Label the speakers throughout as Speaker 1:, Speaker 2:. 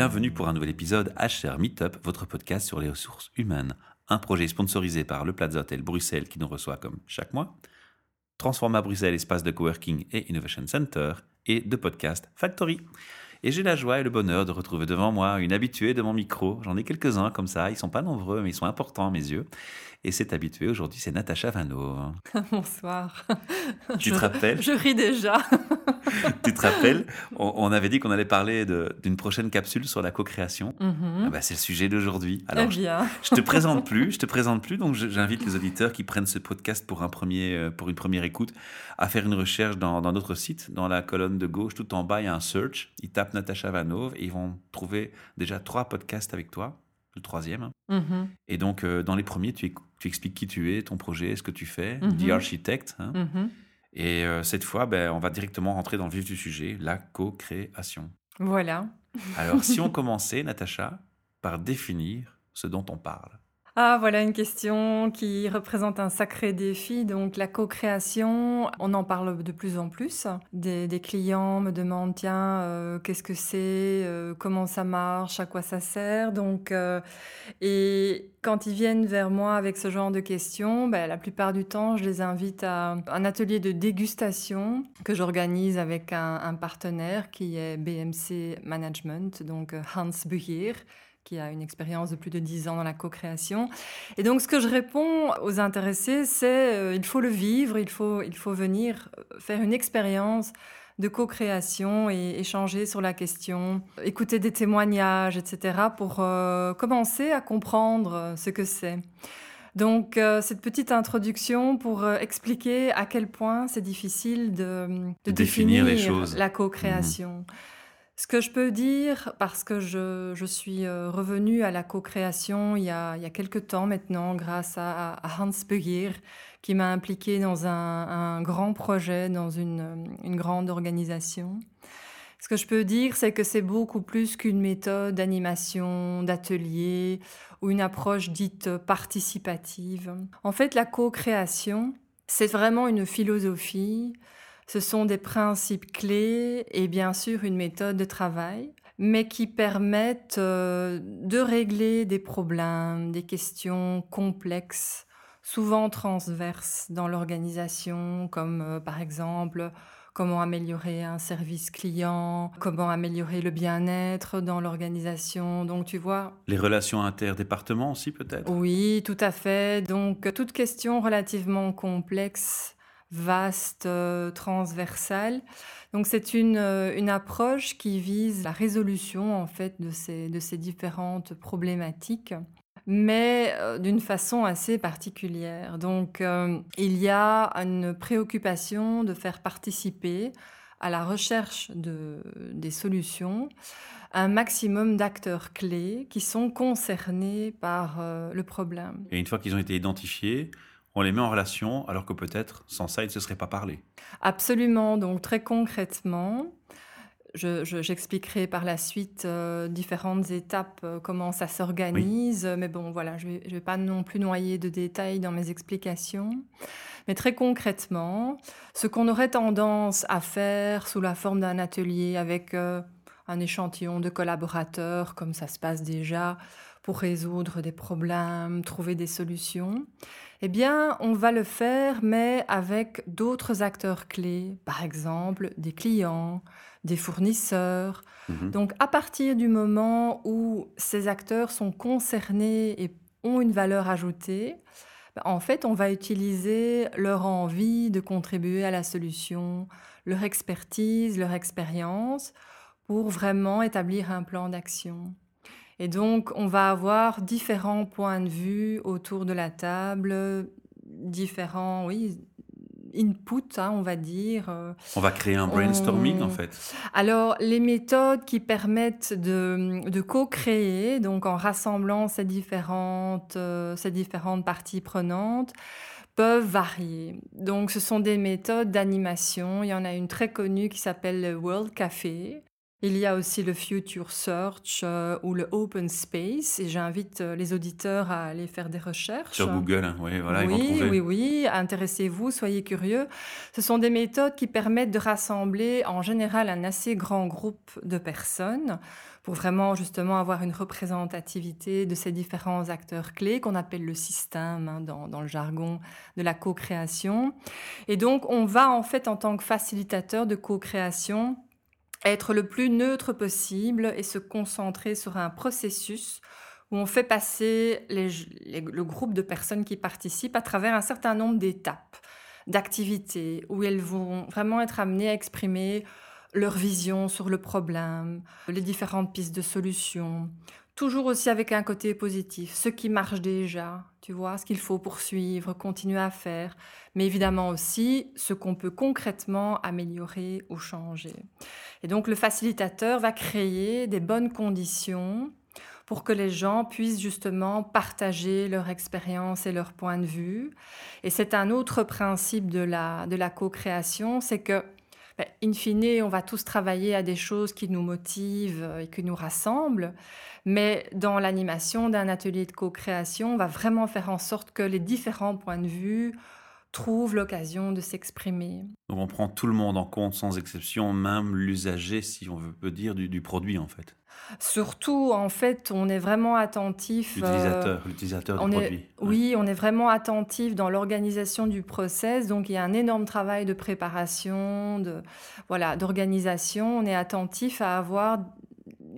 Speaker 1: Bienvenue pour un nouvel épisode HR Meetup, votre podcast sur les ressources humaines. Un projet sponsorisé par le Plaza Hotel Bruxelles qui nous reçoit comme chaque mois, Transforma Bruxelles, espace de coworking et innovation center, et de podcast Factory. Et j'ai la joie et le bonheur de retrouver devant moi une habituée de mon micro. J'en ai quelques-uns comme ça. Ils sont pas nombreux, mais ils sont importants à mes yeux. Et cette habituée aujourd'hui, c'est Natacha Vano.
Speaker 2: Bonsoir.
Speaker 1: Tu te rappelles
Speaker 2: Je ris déjà.
Speaker 1: tu te rappelles on, avait dit qu'on allait parler d'une prochaine capsule sur la co-création. Ah bah, c'est le sujet d'aujourd'hui.
Speaker 2: Alors, eh bien.
Speaker 1: Je, te présente plus, je te présente plus. Donc, j'invite les auditeurs qui prennent ce podcast pour, un premier, euh, pour une première écoute à faire une recherche dans, dans notre site. Dans la colonne de gauche, tout en bas, il y a un search. Ils tapent Natacha Vanov et ils vont trouver déjà trois podcasts avec toi. Le troisième.
Speaker 2: Mhm.
Speaker 1: Et donc, euh, dans les premiers, tu, tu, expliques qui tu es, ton projet, ce que tu fais,
Speaker 2: mm
Speaker 1: The Architect. Hein.
Speaker 2: Mhm.
Speaker 1: Et euh, cette fois, ben, on va directement rentrer dans le vif du sujet, la co-création.
Speaker 2: Voilà.
Speaker 1: Alors, si on commençait, Natacha, par définir ce dont on parle.
Speaker 2: Ah, voilà une question qui représente un sacré défi. Donc, la co-création, on en parle de plus en plus. Des, clients me demandent, tiens, euh, qu'est-ce que c'est, euh, comment ça marche, à quoi ça sert. Donc, euh, et quand ils viennent vers moi avec ce genre de questions, ben, la plupart du temps, je les invite à un atelier de dégustation que j'organise avec un, un, partenaire qui est BMC Management, donc Hans Buhier qui a une expérience de plus de 10 ans dans la co-création. Et donc, ce que je réponds aux intéressés, c'est euh, il faut le vivre, il faut, il faut venir euh, faire une expérience de co-création et échanger sur la question, écouter des témoignages, etc., pour euh, commencer à comprendre ce que c'est. Donc, cette petite introduction pour expliquer à quel point c'est difficile de, de définir,
Speaker 1: les choses.
Speaker 2: la co-création. Mmh. Ce que je peux dire, parce que je, je suis euh, revenue à la co-création il, y a, il y a quelques temps maintenant, grâce à, Hans Begier, qui m'a impliquée dans un, un, grand projet, dans une, une grande organisation. Ce que je peux dire, c'est que c'est beaucoup plus qu'une méthode d'animation, d'atelier ou une approche dite participative. En fait, la co-création, c'est vraiment une philosophie, ce sont des principes clés et bien sûr une méthode de travail, mais qui permettent euh, de régler des problèmes, des questions complexes, souvent transverses dans l'organisation, comme euh, par exemple comment améliorer un service client, comment améliorer le bien-être dans l'organisation. Donc tu vois...
Speaker 1: Les relations interdépartements aussi peut-être?
Speaker 2: Oui, tout à fait. Donc toute question relativement complexe vaste, euh, transversale. Donc c'est une, euh, une approche qui vise la résolution en fait de ces, de ces différentes problématiques mais euh, d'une façon assez particulière. Donc il y a une préoccupation de faire participer à la recherche de, des solutions un maximum d'acteurs clés qui sont concernés par le problème.
Speaker 1: Et une fois qu'ils ont été identifiés, on les met en relation alors que peut-être sans ça, ils ne se seraient pas parlé.
Speaker 2: Absolument. Donc très concrètement, j'expliquerai par la suite euh, différentes étapes, euh, comment ça s'organise. Mais bon, voilà, je ne vais, pas non plus noyer de détails dans mes explications. Mais très concrètement, ce qu'on aurait tendance à faire sous la forme d'un atelier avec euh, un échantillon de collaborateurs, comme ça se passe déjà, pour résoudre des problèmes, trouver des solutions, eh bien, on va le faire, mais avec d'autres acteurs clés, par exemple des clients, des fournisseurs.
Speaker 1: Mhm.
Speaker 2: Donc, à partir du moment où ces acteurs sont concernés et ont une valeur ajoutée, ben, en fait, on va utiliser leur envie de contribuer à la solution, leur expertise, leur expérience, pour vraiment établir un plan d'action. Et donc, on va avoir différents points de vue autour de la table, différents, oui, inputs, hein, on va dire.
Speaker 1: On va créer un brainstorming, en fait.
Speaker 2: Alors, les méthodes qui permettent de, de co-créer, donc en rassemblant ces différentes, euh, ces différentes parties prenantes, peuvent varier. Donc, ce sont des méthodes d'animation. Il y en a une très connue qui s'appelle le World Café, Il y a aussi le Future Search euh, ou le Open Space et j'invite euh, les auditeurs à aller faire des recherches.
Speaker 1: Sur Google, hein, oui, voilà, ils vont
Speaker 2: Oui,
Speaker 1: trouver.
Speaker 2: oui, oui, intéressez-vous, soyez curieux. Ce sont des méthodes qui permettent de rassembler en général un assez grand groupe de personnes pour vraiment justement avoir une représentativité de ces différents acteurs clés qu'on appelle le système hein, dans, dans le jargon de la co-création. Et donc on va en fait en tant que facilitateur de co-création être le plus neutre possible et se concentrer sur un processus où on fait passer le groupe de personnes qui participent à travers un certain nombre d'étapes, d'activités, où elles vont vraiment être amenées à exprimer leur vision sur le problème, les différentes pistes de solutions, toujours aussi avec un côté positif, ce qui marche déjà, tu vois, ce qu'il faut poursuivre, continuer à faire, mais évidemment aussi ce qu'on peut concrètement améliorer ou changer. Et donc le facilitateur va créer des bonnes conditions pour que les gens puissent justement partager leur expérience et leur point de vue. Et c'est un autre principe de la, de la co-création, c'est que, in fine, on va tous travailler à des choses qui nous motivent et qui nous rassemblent, mais dans l'animation d'un atelier de co-création, on va vraiment faire en sorte que les différents points de vue trouvent l'occasion de s'exprimer.
Speaker 1: Donc on prend tout le monde en compte sans exception, même l'usager, si on veut- peut dire, du, du produit en fait.
Speaker 2: Surtout, en fait, on est vraiment attentif. euh,
Speaker 1: L'utilisateur, l'utilisateur
Speaker 2: on
Speaker 1: du
Speaker 2: est-
Speaker 1: produit. Ouais.
Speaker 2: Oui, on est vraiment attentif dans l'organisation du process. Donc, il y a un énorme travail de préparation, de voilà, d'organisation. On est attentif à avoir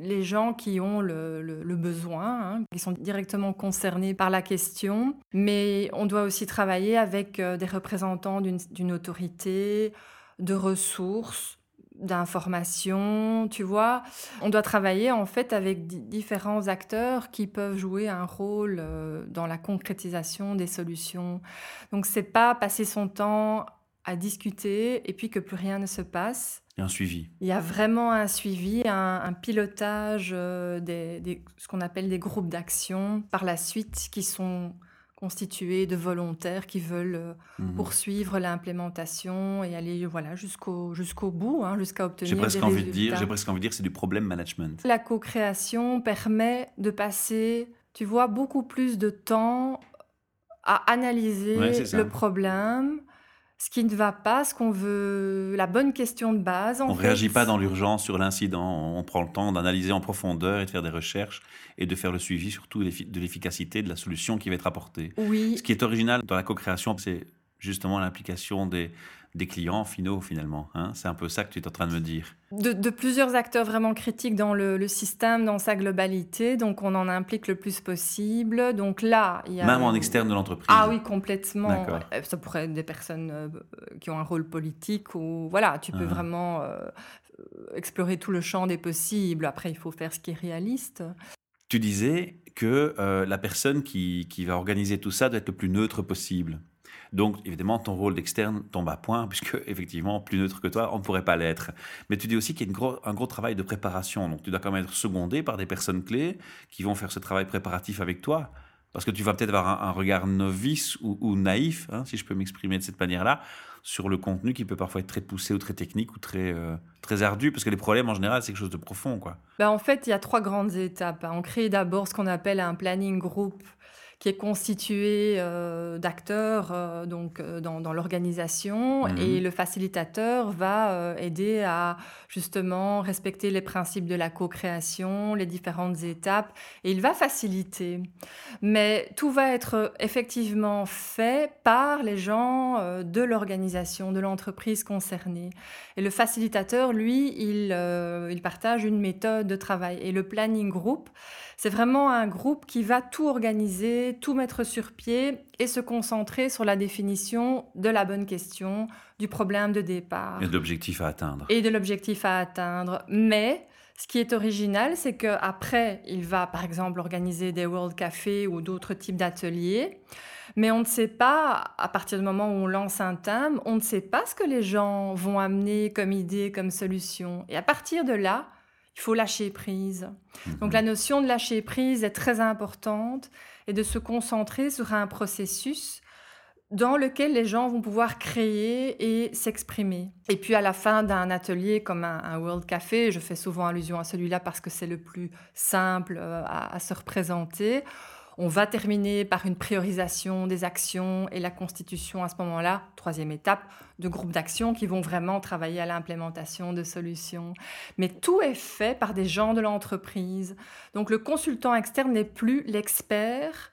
Speaker 2: les gens qui ont le, besoin, hein, qui sont directement concernés par la question. Mais on doit aussi travailler avec euh, des représentants d'une autorité, de ressources, d'informations, tu vois. On doit travailler en fait avec di- différents acteurs qui peuvent jouer un rôle euh, dans la concrétisation des solutions. Donc c'est pas passer son temps à discuter et puis que plus rien ne se passe.
Speaker 1: Et un suivi.
Speaker 2: Il y a vraiment un suivi, un, un pilotage euh, des, des- ce qu'on appelle des groupes d'action par la suite qui sont constitués de volontaires qui veulent euh,
Speaker 1: Mhm.
Speaker 2: poursuivre l'implémentation et aller voilà jusqu'au jusqu'au bout, hein, jusqu'à obtenir
Speaker 1: J'ai presque
Speaker 2: des
Speaker 1: envie de dire,
Speaker 2: résultats.
Speaker 1: j'ai presque envie de dire, c'est du problème management.
Speaker 2: La co-création permet de passer, tu vois, beaucoup plus de temps à analyser
Speaker 1: Ouais,
Speaker 2: le problème, ce qui ne va pas, ce qu'on veut, la bonne question de base.
Speaker 1: On ne réagit pas dans l'urgence sur l'incident, on prend le temps d'analyser en profondeur et de faire des recherches et de faire le suivi surtout de l'efficacité de la solution qui va être apportée.
Speaker 2: Oui,
Speaker 1: Ce qui est original dans la co-création, c'est justement l'implication des, des clients finaux finalement. hein. c'est un peu ça que tu es en train de me dire.
Speaker 2: de, de plusieurs acteurs vraiment critiques dans le, le système, dans sa globalité. Donc, on en implique le plus possible. Donc là, il y a...
Speaker 1: Même en externe de l'entreprise.
Speaker 2: Ah oui, complètement. Euh, Ça pourrait être des personnes euh, qui ont un rôle politique ou voilà, tu peux
Speaker 1: Ah.
Speaker 2: vraiment euh, explorer tout le champ des possibles. Après, il faut faire ce qui est réaliste.
Speaker 1: Tu disais que euh, la personne qui, qui va organiser tout ça doit être le plus neutre possible. Donc, évidemment, ton rôle d'externe tombe à point, puisque, effectivement, plus neutre que toi, on ne pourrait pas l'être. Mais tu dis aussi qu'il y a un gros travail de préparation. Donc, tu dois quand même être secondé par des personnes clés qui vont faire ce travail préparatif avec toi. Parce que tu vas peut-être avoir un, regard novice ou, naïf, hein, si je peux m'exprimer de cette manière-là, sur le contenu qui peut parfois être très poussé ou très technique ou très, euh, très ardu. Parce que les problèmes, en général, c'est quelque chose de profond, quoi.
Speaker 2: Ben, en fait, il y a trois grandes étapes. hein. On crée d'abord ce qu'on appelle un planning group qui est constitué euh, d'acteurs euh, donc euh, dans, dans l'organisation
Speaker 1: Mhm.
Speaker 2: et le facilitateur va aider à justement respecter les principes de la co-création, les différentes étapes et il va faciliter. Mais tout va être effectivement fait par les gens de l'organisation, de l'entreprise concernée. Et le facilitateur, lui, il, il partage une méthode de travail. Et le planning group, c'est vraiment un groupe qui va tout organiser, tout mettre sur pied et se concentrer sur la définition de la bonne question, du problème de départ
Speaker 1: a de l'objectif à atteindre.
Speaker 2: et de l'objectif à atteindre. Mais ce qui est original, c'est qu'après, il va par exemple organiser des World Café ou d'autres types d'ateliers. Mais on ne sait pas, à partir du moment où on lance un thème, on ne sait pas ce que les gens vont amener comme idée, comme solution. Et à partir de là, il faut lâcher prise. Donc
Speaker 1: Mhm.
Speaker 2: la notion de lâcher prise est très importante et de se concentrer sur un processus dans lequel les gens vont pouvoir créer et s'exprimer. Et puis à la fin d'un atelier comme un, World Café, je fais souvent allusion à celui-là parce que c'est le plus simple euh, à, se représenter, on va terminer par une priorisation des actions et la constitution à ce moment-là, troisième étape, de groupes d'actions qui vont vraiment travailler à l'implémentation de solutions. Mais tout est fait par des gens de l'entreprise. Donc le consultant externe n'est plus l'expert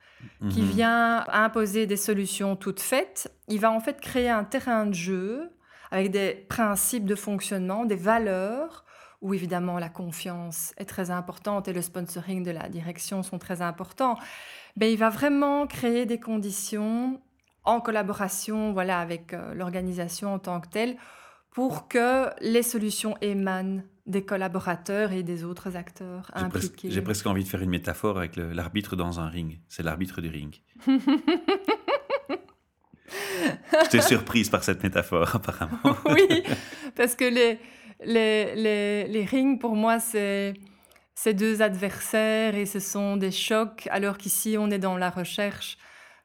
Speaker 2: qui mhm. vient imposer des solutions toutes faites. Il va en fait créer un terrain de jeu avec des principes de fonctionnement, des valeurs, où évidemment la confiance est très importante et le sponsoring de la direction sont très importants. Mais il va vraiment créer des conditions en collaboration voilà, avec euh, l'organisation en tant que telle pour que les solutions émanent des collaborateurs et des autres acteurs impliqués.
Speaker 1: J'ai presque envie de faire une métaphore avec l'arbitre dans un ring. C'est l'arbitre du ring. J'étais surprise par cette métaphore, apparemment.
Speaker 2: oui, parce que les, les, les, les rings, pour moi, c'est ces deux adversaires et ce sont des chocs, alors qu'ici, on est dans la recherche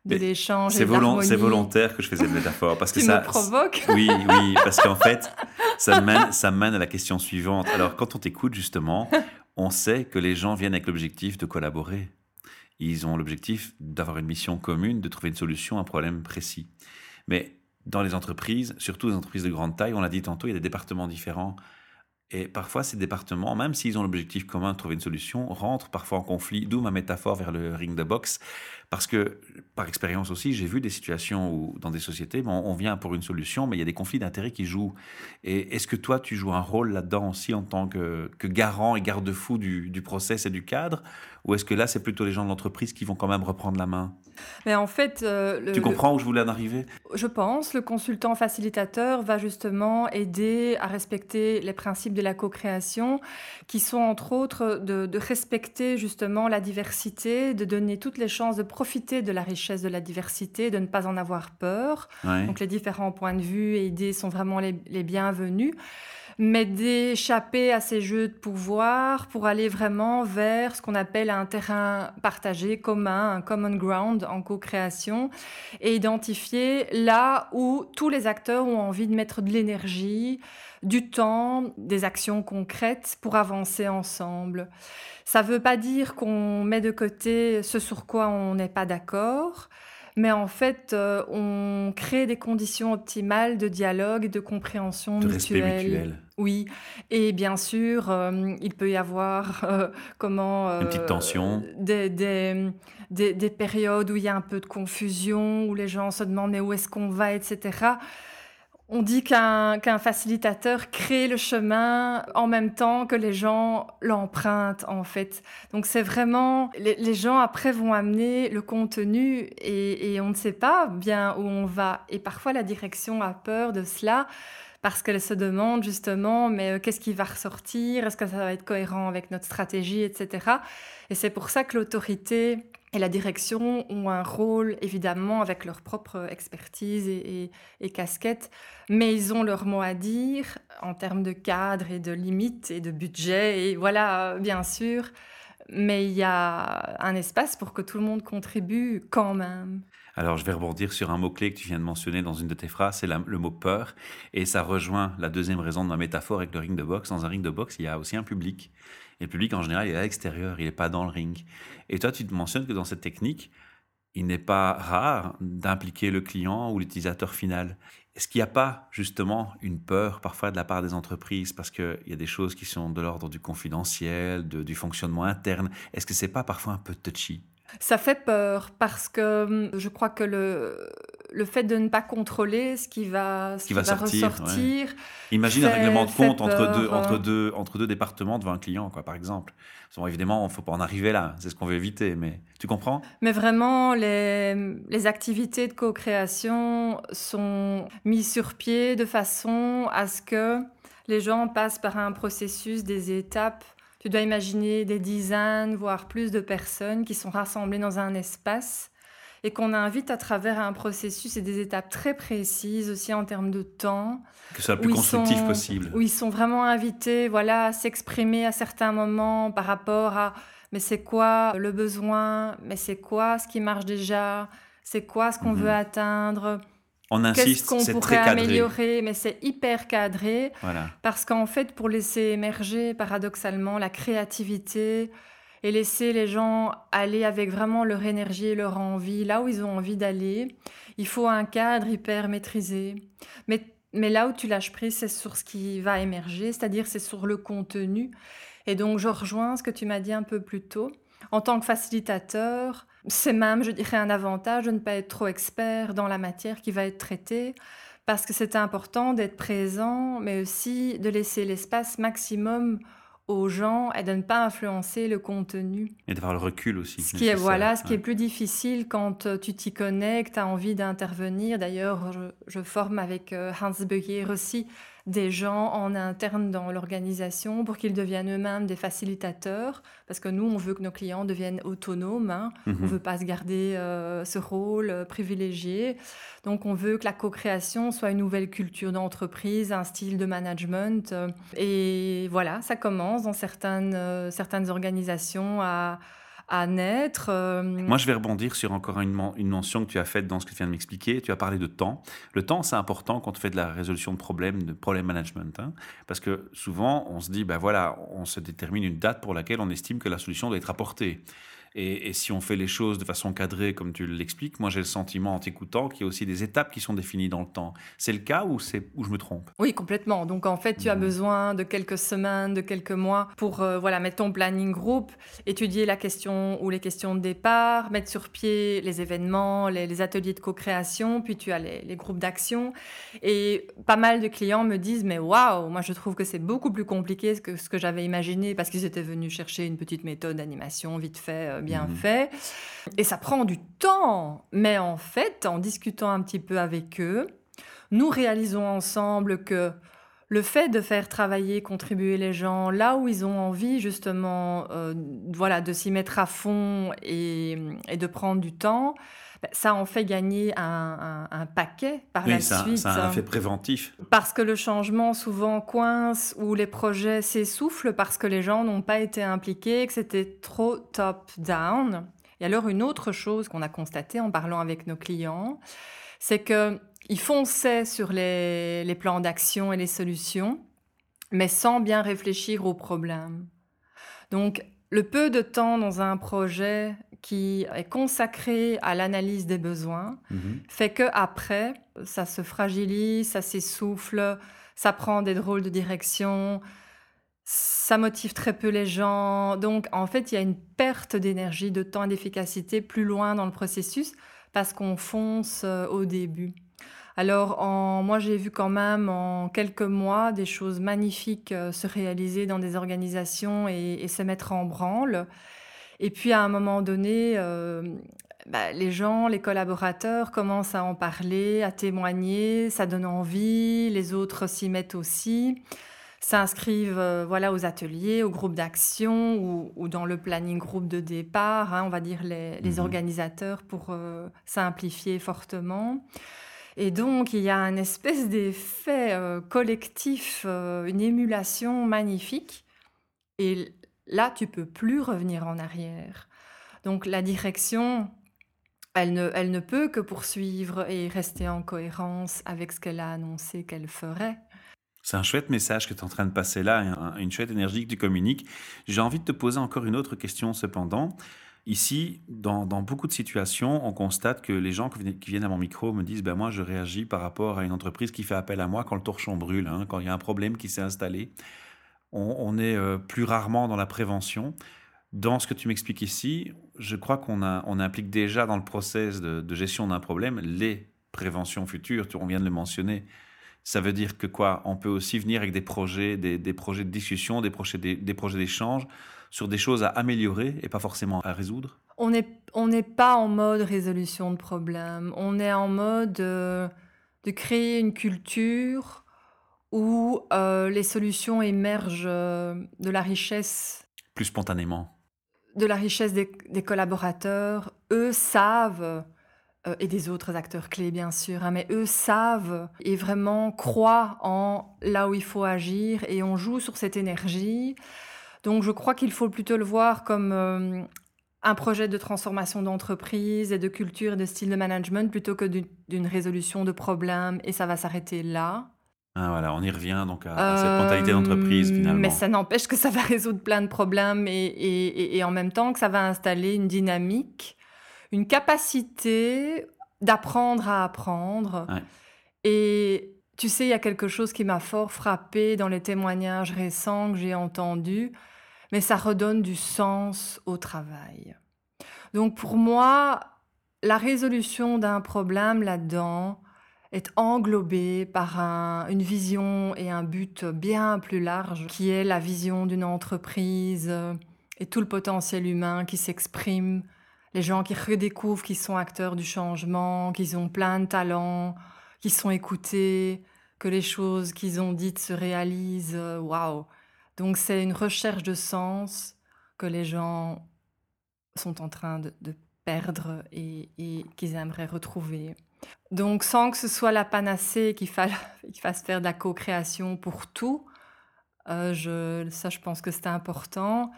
Speaker 2: de l'échange.
Speaker 1: C'est volontaire que je faisais une métaphore. Parce que
Speaker 2: tu
Speaker 1: ça,
Speaker 2: me provoques.
Speaker 1: Oui, oui, parce qu'en fait, ça mène, ça mène à la question suivante. Alors, quand on t'écoute, justement, on sait que les gens viennent avec l'objectif de collaborer. Ils ont l'objectif d'avoir une mission commune, de trouver une solution à un problème précis. Mais dans les entreprises, surtout les entreprises de grande taille, on l'a dit tantôt, il y a des départements différents. Et parfois, ces départements, même s'ils ont l'objectif commun de trouver une solution, rentrent parfois en conflit, d'où ma métaphore vers le ring de boxe. Parce que, par expérience aussi, j'ai vu des situations où, dans des sociétés, on vient pour une solution, mais il y a des conflits d'intérêts qui jouent. Et est-ce que toi, tu joues un rôle là-dedans aussi en tant que, que garant et garde-fou du, du process et du cadre? Ou est-ce que là, c'est plutôt les gens de l'entreprise qui vont quand même reprendre la main?
Speaker 2: Mais en fait... Euh,
Speaker 1: tu comprends où je voulais en arriver?
Speaker 2: Je pense. Le consultant facilitateur va justement aider à respecter les principes de la co-création, qui sont entre autres de, de respecter justement la diversité, de donner toutes les chances de profiter de la richesse de la diversité, de ne pas en avoir peur. Donc les différents points de vue et idées sont vraiment les, bienvenus mais d'échapper à ces jeux de pouvoir pour aller vraiment vers ce qu'on appelle un terrain partagé, commun, un common ground en co-création, et identifier là où tous les acteurs ont envie de mettre de l'énergie, du temps, des actions concrètes pour avancer ensemble. Ça ne veut pas dire qu'on met de côté ce sur quoi on n'est pas d'accord, mais en fait, euh, on crée des conditions optimales de dialogue et de compréhension
Speaker 1: de
Speaker 2: mutuelle.
Speaker 1: mutuel.
Speaker 2: Oui, et bien sûr, euh, il peut y avoir euh, comment
Speaker 1: une petite tension,
Speaker 2: des, des, des, des, périodes où il y a un peu de confusion, où les gens se demandent mais où est-ce qu'on va, etc. On dit qu'un facilitateur crée le chemin en même temps que les gens l'empruntent, en fait. Donc c'est vraiment... Les, gens, après, vont amener le contenu et, on ne sait pas bien où on va. Et parfois, la direction a peur de cela parce qu'elle se demande justement, mais euh, qu'est-ce qui va ressortir? Est-ce que ça va être cohérent avec notre stratégie, etc. Et c'est pour ça que l'autorité et la direction ont un rôle, évidemment, avec leur propre expertise et, casquette, mais ils ont leur mot à dire en termes de cadre et de limites et de budget, et voilà, bien sûr, mais il y a un espace pour que tout le monde contribue quand même.
Speaker 1: Alors, je vais rebondir sur un mot-clé que tu viens de mentionner dans une de tes phrases, c'est le mot peur. Et ça rejoint la deuxième raison de ma métaphore avec le ring de boxe. Dans un ring de boxe, il y a aussi un public. Et le public, en général, il est à l'extérieur, il n'est pas dans le ring. Et toi, tu te mentionnes que dans cette technique, il n'est pas rare d'impliquer le client ou l'utilisateur final. Est-ce qu'il n'y a pas justement une peur parfois de la part des entreprises? Parce qu'il y a des choses qui sont de l'ordre du confidentiel, du fonctionnement interne Est-ce que c'est pas parfois un peu touchy?
Speaker 2: Ça fait peur parce que hum, je crois que le, le fait de ne pas contrôler ce qui va, ce qui, va, ressortir.
Speaker 1: Imagine un règlement de compte entre deux, entre, deux, entre deux départements devant un client, quoi, par exemple. Bon, évidemment, il ne faut pas en arriver là, c'est ce qu'on veut éviter, mais tu comprends?
Speaker 2: Mais vraiment, les, les activités de co-création sont mises sur pied de façon à ce que les gens passent par un processus, des étapes tu dois imaginer des dizaines, voire plus de personnes qui sont rassemblées dans un espace et qu'on invite à travers un processus et des étapes très précises aussi en termes de temps.
Speaker 1: Que ce soit le plus constructif possible.
Speaker 2: Où ils sont vraiment invités voilà, à s'exprimer à certains moments par rapport à mais c'est quoi le besoin, mais c'est quoi ce qui marche déjà, c'est quoi ce qu'on
Speaker 1: Mhm.
Speaker 2: veut atteindre,
Speaker 1: On
Speaker 2: qu'est-ce
Speaker 1: insiste,
Speaker 2: qu'on
Speaker 1: c'est
Speaker 2: pourrait
Speaker 1: très cadré.
Speaker 2: améliorer, mais c'est hyper cadré.
Speaker 1: Voilà.
Speaker 2: Parce qu'en fait, pour laisser émerger paradoxalement la créativité et laisser les gens aller avec vraiment leur énergie et leur envie, là où ils ont envie d'aller, il faut un cadre hyper maîtrisé. Mais, mais là où tu lâches prise, c'est sur ce qui va émerger, c'est-à-dire c'est sur le contenu. Et donc, je rejoins ce que tu m'as dit un peu plus tôt. En tant que facilitateur, c'est même, je dirais, un avantage de ne pas être trop expert dans la matière qui va être traitée, parce que c'est important d'être présent, mais aussi de laisser l'espace maximum aux gens et de ne pas influencer le contenu.
Speaker 1: Et d'avoir le recul aussi.
Speaker 2: Ce qui est, voilà, ce qui est plus difficile quand euh, tu t'y connais, que tu as envie d'intervenir. D'ailleurs, je, je forme avec euh, Hans Begier aussi des gens en interne dans l'organisation pour qu'ils deviennent eux-mêmes des facilitateurs. Parce que nous, on veut que nos clients deviennent autonomes. hein. On
Speaker 1: Mhm.
Speaker 2: ne veut pas se garder euh, ce rôle euh, privilégié. Donc, on veut que la co-création soit une nouvelle culture d'entreprise, un style de management. euh, et voilà, ça commence dans certaines, certaines organisations à, à naître. euh,
Speaker 1: Moi, je vais rebondir sur encore une, men- une mention que tu as faite dans ce que tu viens de m'expliquer. Tu as parlé de temps. Le temps, c'est important quand on fait de la résolution de problèmes, de problème management. hein. parce que souvent, on se dit, ben voilà, on se détermine une date pour laquelle on estime que la solution doit être apportée. Et, et si on fait les choses de façon cadrée, comme tu l'expliques, moi j'ai le sentiment en t'écoutant qu'il y a aussi des étapes qui sont définies dans le temps. C'est le cas ou c'est où je me trompe?
Speaker 2: Oui, complètement. Donc en fait, tu as
Speaker 1: Mhm.
Speaker 2: besoin de quelques semaines, de quelques mois pour euh, voilà, mettre ton planning groupe, étudier la question ou les questions de départ, mettre sur pied les événements, les, les ateliers de co-création, puis tu as les, les groupes d'action. Et pas mal de clients me disent, mais waouh, moi je trouve que c'est beaucoup plus compliqué que ce que j'avais imaginé parce qu'ils étaient venus chercher une petite méthode d'animation vite fait, euh, bien
Speaker 1: Mhm.
Speaker 2: fait. Et ça prend du temps. Mais en fait, en discutant un petit peu avec eux, nous réalisons ensemble que le fait de faire travailler, contribuer les gens là où ils ont envie justement euh, voilà, de s'y mettre à fond et, et de prendre du temps, ben, ça en fait gagner un, un- un paquet par la
Speaker 1: Oui,
Speaker 2: suite.
Speaker 1: c'est un effet préventif.
Speaker 2: Parce que le changement souvent coince ou les projets s'essoufflent parce que les gens n'ont pas été impliqués, que c'était trop top-down. Et alors une autre chose qu'on a constatée en parlant avec nos clients, c'est que ils fonçaient sur les, les plans d'action et les solutions, mais sans bien réfléchir aux problèmes. Donc le peu de temps dans un projet qui est consacré à l'analyse des besoins,
Speaker 1: Mhm.
Speaker 2: fait que après ça se fragilise, ça s'essouffle, ça prend des drôles de direction, ça motive très peu les gens. Donc en fait, il y a une perte d'énergie, de temps et d'efficacité plus loin dans le processus parce qu'on fonce euh, au début. Alors en, moi j'ai vu quand même en quelques mois des choses magnifiques euh, se réaliser dans des organisations et, et se mettre en branle. Et puis à un moment donné, euh, bah, les gens, les collaborateurs commencent à en parler, à témoigner, ça donne envie, les autres s'y mettent aussi, s'inscrivent euh, voilà, aux ateliers, aux groupes d'action ou, ou dans le planning groupe de départ, hein, on va dire les, les
Speaker 1: Mhm.
Speaker 2: organisateurs pour euh, simplifier fortement. Et donc, il y a un espèce d'effet euh, collectif, euh, une émulation magnifique. Et là, tu peux plus revenir en arrière. Donc, la direction, elle ne, elle ne peut que poursuivre et rester en cohérence avec ce qu'elle a annoncé qu'elle ferait.
Speaker 1: C'est un chouette message que tu es en train de passer là, un- une chouette énergie que tu communiques. J'ai envie de te poser encore une autre question cependant. Ici, dans, beaucoup de situations, on constate que les gens qui viennent, à mon micro me disent ben Moi, je réagis par rapport à une entreprise qui fait appel à moi quand le torchon brûle, hein, quand il y a un problème qui s'est installé. On, est euh, plus rarement dans la prévention. Dans ce que tu m'expliques ici, je crois qu'on implique déjà dans le process de, gestion d'un problème les préventions futures. Tu- On vient de le mentionner. Ça veut dire que quoi? On peut aussi venir avec des projets, des, projets de discussion, des projets, des, des projets d'échange sur des choses à améliorer et pas forcément à résoudre?
Speaker 2: On n'est on pas en mode résolution de problème. On est en mode euh, de créer une culture où euh, les solutions émergent euh, de la richesse
Speaker 1: Plus spontanément.
Speaker 2: de la richesse des, des collaborateurs. Eux savent, et des autres acteurs clés bien sûr, hein, mais eux savent et vraiment croient en là où il faut agir et on joue sur cette énergie. Donc je crois qu'il faut plutôt le voir comme euh, un projet de transformation d'entreprise et de culture et de style de management plutôt que d'une résolution de problèmes et ça va s'arrêter là.
Speaker 1: Ah, voilà, on y revient donc à, cette mentalité d'entreprise euh, finalement.
Speaker 2: Mais ça n'empêche que ça va résoudre plein de problèmes et, et, et, en même temps que ça va installer une dynamique, une capacité d'apprendre à apprendre. Et tu sais, il y a quelque chose qui m'a fort frappé dans les témoignages récents que j'ai entendus, mais ça redonne du sens au travail. Donc pour moi, la résolution d'un problème là-dedans est englobée par une vision et un but bien plus large, qui est la vision d'une entreprise et tout le potentiel humain qui s'exprime, les gens qui redécouvrent qu'ils sont acteurs du changement, qu'ils ont plein de talents, qu'ils sont écoutés, que les choses qu'ils ont dites se réalisent. Waouh! Donc c'est une recherche de sens que les gens sont en train de, perdre et, qu'ils aimeraient retrouver. Donc sans que ce soit la panacée qui fasse, fasse faire de la co-création pour tout, euh, je, ça je pense que c'est important.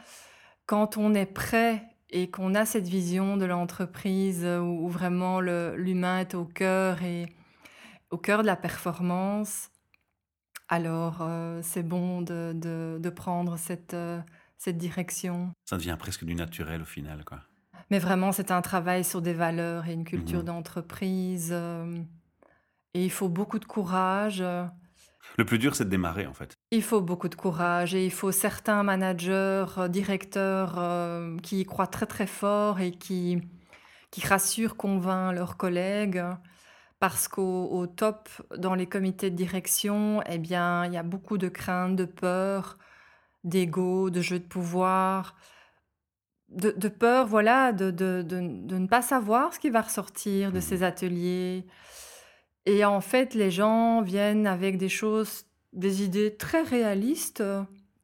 Speaker 2: Quand on est prêt et qu'on a cette vision de l'entreprise où, vraiment l'humain est au cœur et au cœur de la performance, alors euh, c'est bon de, de, prendre cette, euh, cette direction?
Speaker 1: Ça devient presque du naturel au final, quoi.
Speaker 2: Mais vraiment, c'est un travail sur des valeurs et une culture mmh d'entreprise. Euh, et il faut beaucoup de courage.
Speaker 1: Le plus dur, c'est de démarrer, en fait.
Speaker 2: Il faut beaucoup de courage et il faut certains managers, directeurs qui y croient très très fort et qui, qui rassurent, convainquent leurs collègues parce qu'au top, dans les comités de direction, eh bien, il y a beaucoup de craintes, de peur, d'ego, de jeu de pouvoir, de, peur, voilà, de, de, ne pas savoir ce qui va ressortir de mmh ces ateliers. Et en fait, les gens viennent avec des choses, des idées très réalistes,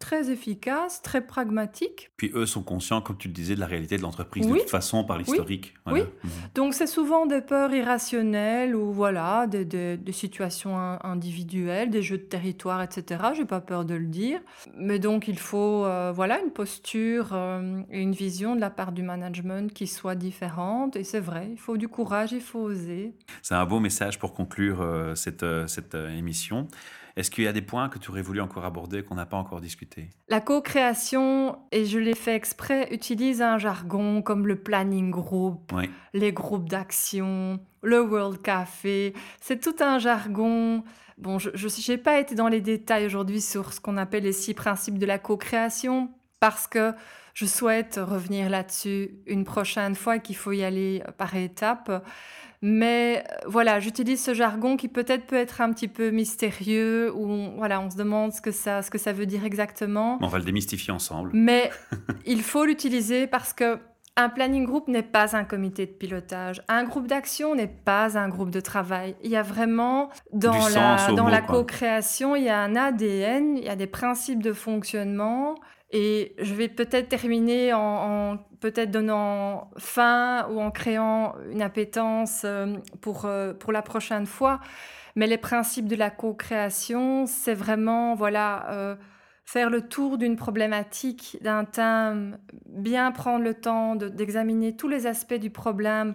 Speaker 2: très efficace, très pragmatique.
Speaker 1: Puis eux sont conscients, comme tu le disais, de la réalité de l'entreprise de toute façon par l'historique.
Speaker 2: Oui. Mhm. Donc c'est souvent des peurs irrationnelles ou voilà des, des, situations individuelles, des jeux de territoire, etc. J'ai pas peur de le dire. Mais donc il faut euh, voilà une posture euh, et une vision de la part du management qui soit différente. Et c'est vrai, il faut du courage, il faut oser.
Speaker 1: C'est un beau message pour conclure euh, cette, cette émission. Est-ce qu'il y a des points que tu aurais voulu encore aborder qu'on n'a pas encore discuté?
Speaker 2: La co-création, et je l'ai fait exprès, utilise un jargon comme le planning group, les groupes d'action, le World Café. C'est tout un jargon. Bon, je n'ai pas été dans les détails aujourd'hui sur ce qu'on appelle les six principes de la co-création parce que je souhaite revenir là-dessus une prochaine fois qu'il faut y aller par étapes. Mais euh, voilà, j'utilise ce jargon qui peut-être peut être un petit peu mystérieux, où on, voilà, on se demande ce que, ça, ce que ça veut dire exactement.
Speaker 1: On va le démystifier ensemble.
Speaker 2: Mais il faut l'utiliser parce que un planning group n'est pas un comité de pilotage. Un groupe d'action n'est pas un groupe de travail. Il y a vraiment, dans la, dans la co-création, il y a un ADN, il y a des principes de fonctionnement. Et je vais peut-être terminer en, peut-être donnant fin ou en créant une appétence euh, pour, euh, pour la prochaine fois. Mais les principes de la co-création, c'est vraiment voilà euh, faire le tour d'une problématique, d'un thème, bien prendre le temps d'examiner tous les aspects du problème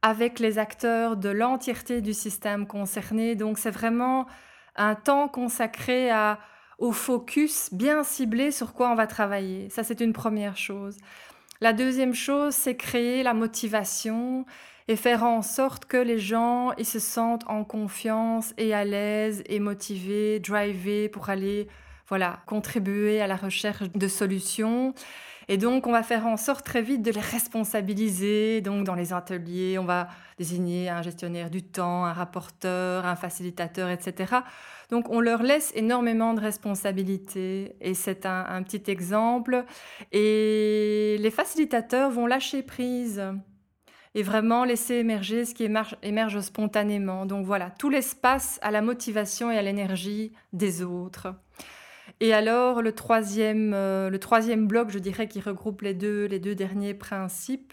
Speaker 2: avec les acteurs de l'entièreté du système concerné. Donc c'est vraiment un temps consacré à au focus bien ciblé sur quoi on va travailler. Ça, c'est une première chose. La deuxième chose, c'est créer la motivation et faire en sorte que les gens ils se sentent en confiance et à l'aise et motivés, drivés pour aller voilà, contribuer à la recherche de solutions. Et donc, on va faire en sorte très vite de les responsabiliser. Donc, dans les ateliers, on va désigner un gestionnaire du temps, un rapporteur, un facilitateur, etc. Donc on leur laisse énormément de responsabilités et c'est un, petit exemple. Et les facilitateurs vont lâcher prise et vraiment laisser émerger ce qui émerge, spontanément. Donc voilà, tout l'espace à la motivation et à l'énergie des autres. Et alors le troisième, euh, le troisième bloc, je dirais, qui regroupe les deux, les deux derniers principes,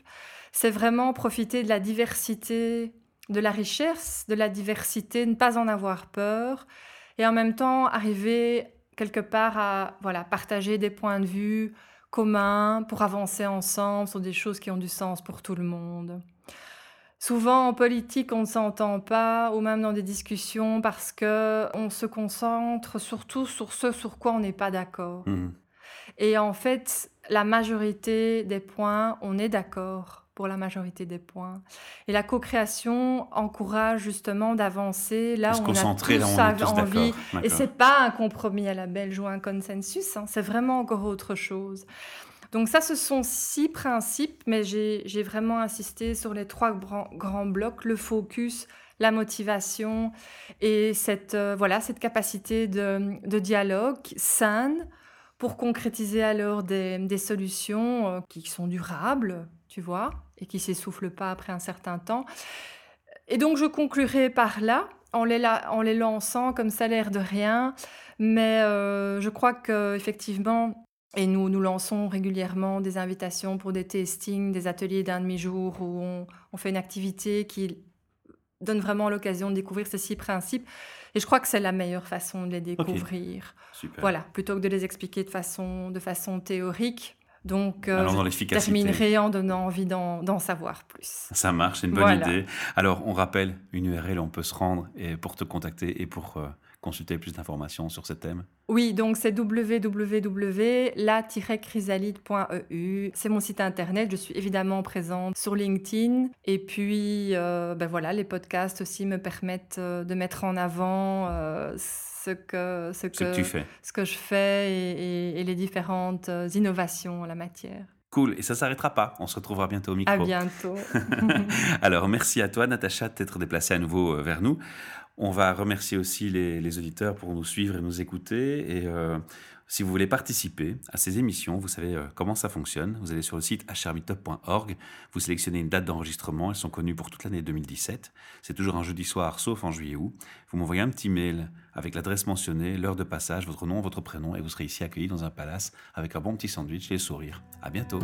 Speaker 2: c'est vraiment profiter de la diversité, de la richesse, de la diversité, ne pas en avoir peur et en même temps arriver quelque part à voilà, partager des points de vue commun pour avancer ensemble sur des choses qui ont du sens pour tout le monde. Souvent en politique, on ne s'entend pas, ou même dans des discussions, parce que on se concentre surtout sur ce sur quoi on n'est pas d'accord.
Speaker 1: Mhm.
Speaker 2: Et en fait, la majorité des points, on est d'accord pour la majorité des points. Et la co-création encourage justement d'avancer là où on a tous,
Speaker 1: là, on tous
Speaker 2: envie.
Speaker 1: d'accord.
Speaker 2: Et c'est pas un compromis à la belge ou un consensus, hein, c'est vraiment encore autre chose. Donc ça, ce sont six principes, mais j'ai vraiment insisté sur les trois grands, blocs, le focus, la motivation et cette, euh, voilà, cette capacité de, dialogue saine pour concrétiser alors des, solutions euh, qui sont durables, tu vois, et qui s'essoufflent pas après un certain temps. Et donc je conclurai par là, en les, les lançant comme ça l'air de rien, mais euh, je crois que effectivement, et nous nous lançons régulièrement des invitations pour des tastings, des ateliers d'un demi-jour où on, on fait une activité qui donne vraiment l'occasion de découvrir ces six principes. Et je crois que c'est la meilleure façon de les découvrir.
Speaker 1: Super.
Speaker 2: Voilà, plutôt que de les expliquer de façon, de façon théorique. Donc, euh, je terminerai en donnant envie d'en savoir plus.
Speaker 1: Ça marche, c'est une bonne
Speaker 2: Voilà.
Speaker 1: idée. Alors, on rappelle une URL, on peut se rendre et pour te contacter et pour euh, consulter plus d'informations sur ce thème?
Speaker 2: Oui, donc c'est www.la-chrysalide.eu. C'est mon site internet. Je suis évidemment présente sur LinkedIn. Et puis, euh, ben voilà, les podcasts aussi me permettent euh, de mettre en avant euh, ce, que, ce,
Speaker 1: Ce que tu fais.
Speaker 2: ce que je fais et, et- et les différentes innovations en la matière.
Speaker 1: Cool. Et ça s'arrêtera pas. On se retrouvera bientôt au micro.
Speaker 2: À bientôt.
Speaker 1: Alors, merci à toi, Natacha, de t'être déplacée à nouveau vers nous. On va remercier aussi les, auditeurs pour nous suivre et nous écouter. Et euh, si vous voulez participer à ces émissions, vous savez euh, comment ça fonctionne. Vous allez sur le site hrmeetup.org, vous sélectionnez une date d'enregistrement. Elles sont connues pour toute l'année 2017. C'est toujours un jeudi soir, sauf en juillet-août. Vous m'envoyez un petit mail avec l'adresse mentionnée, l'heure de passage, votre nom, votre prénom, et vous serez ici accueilli dans un palace avec un bon petit sandwich et le sourire. À bientôt.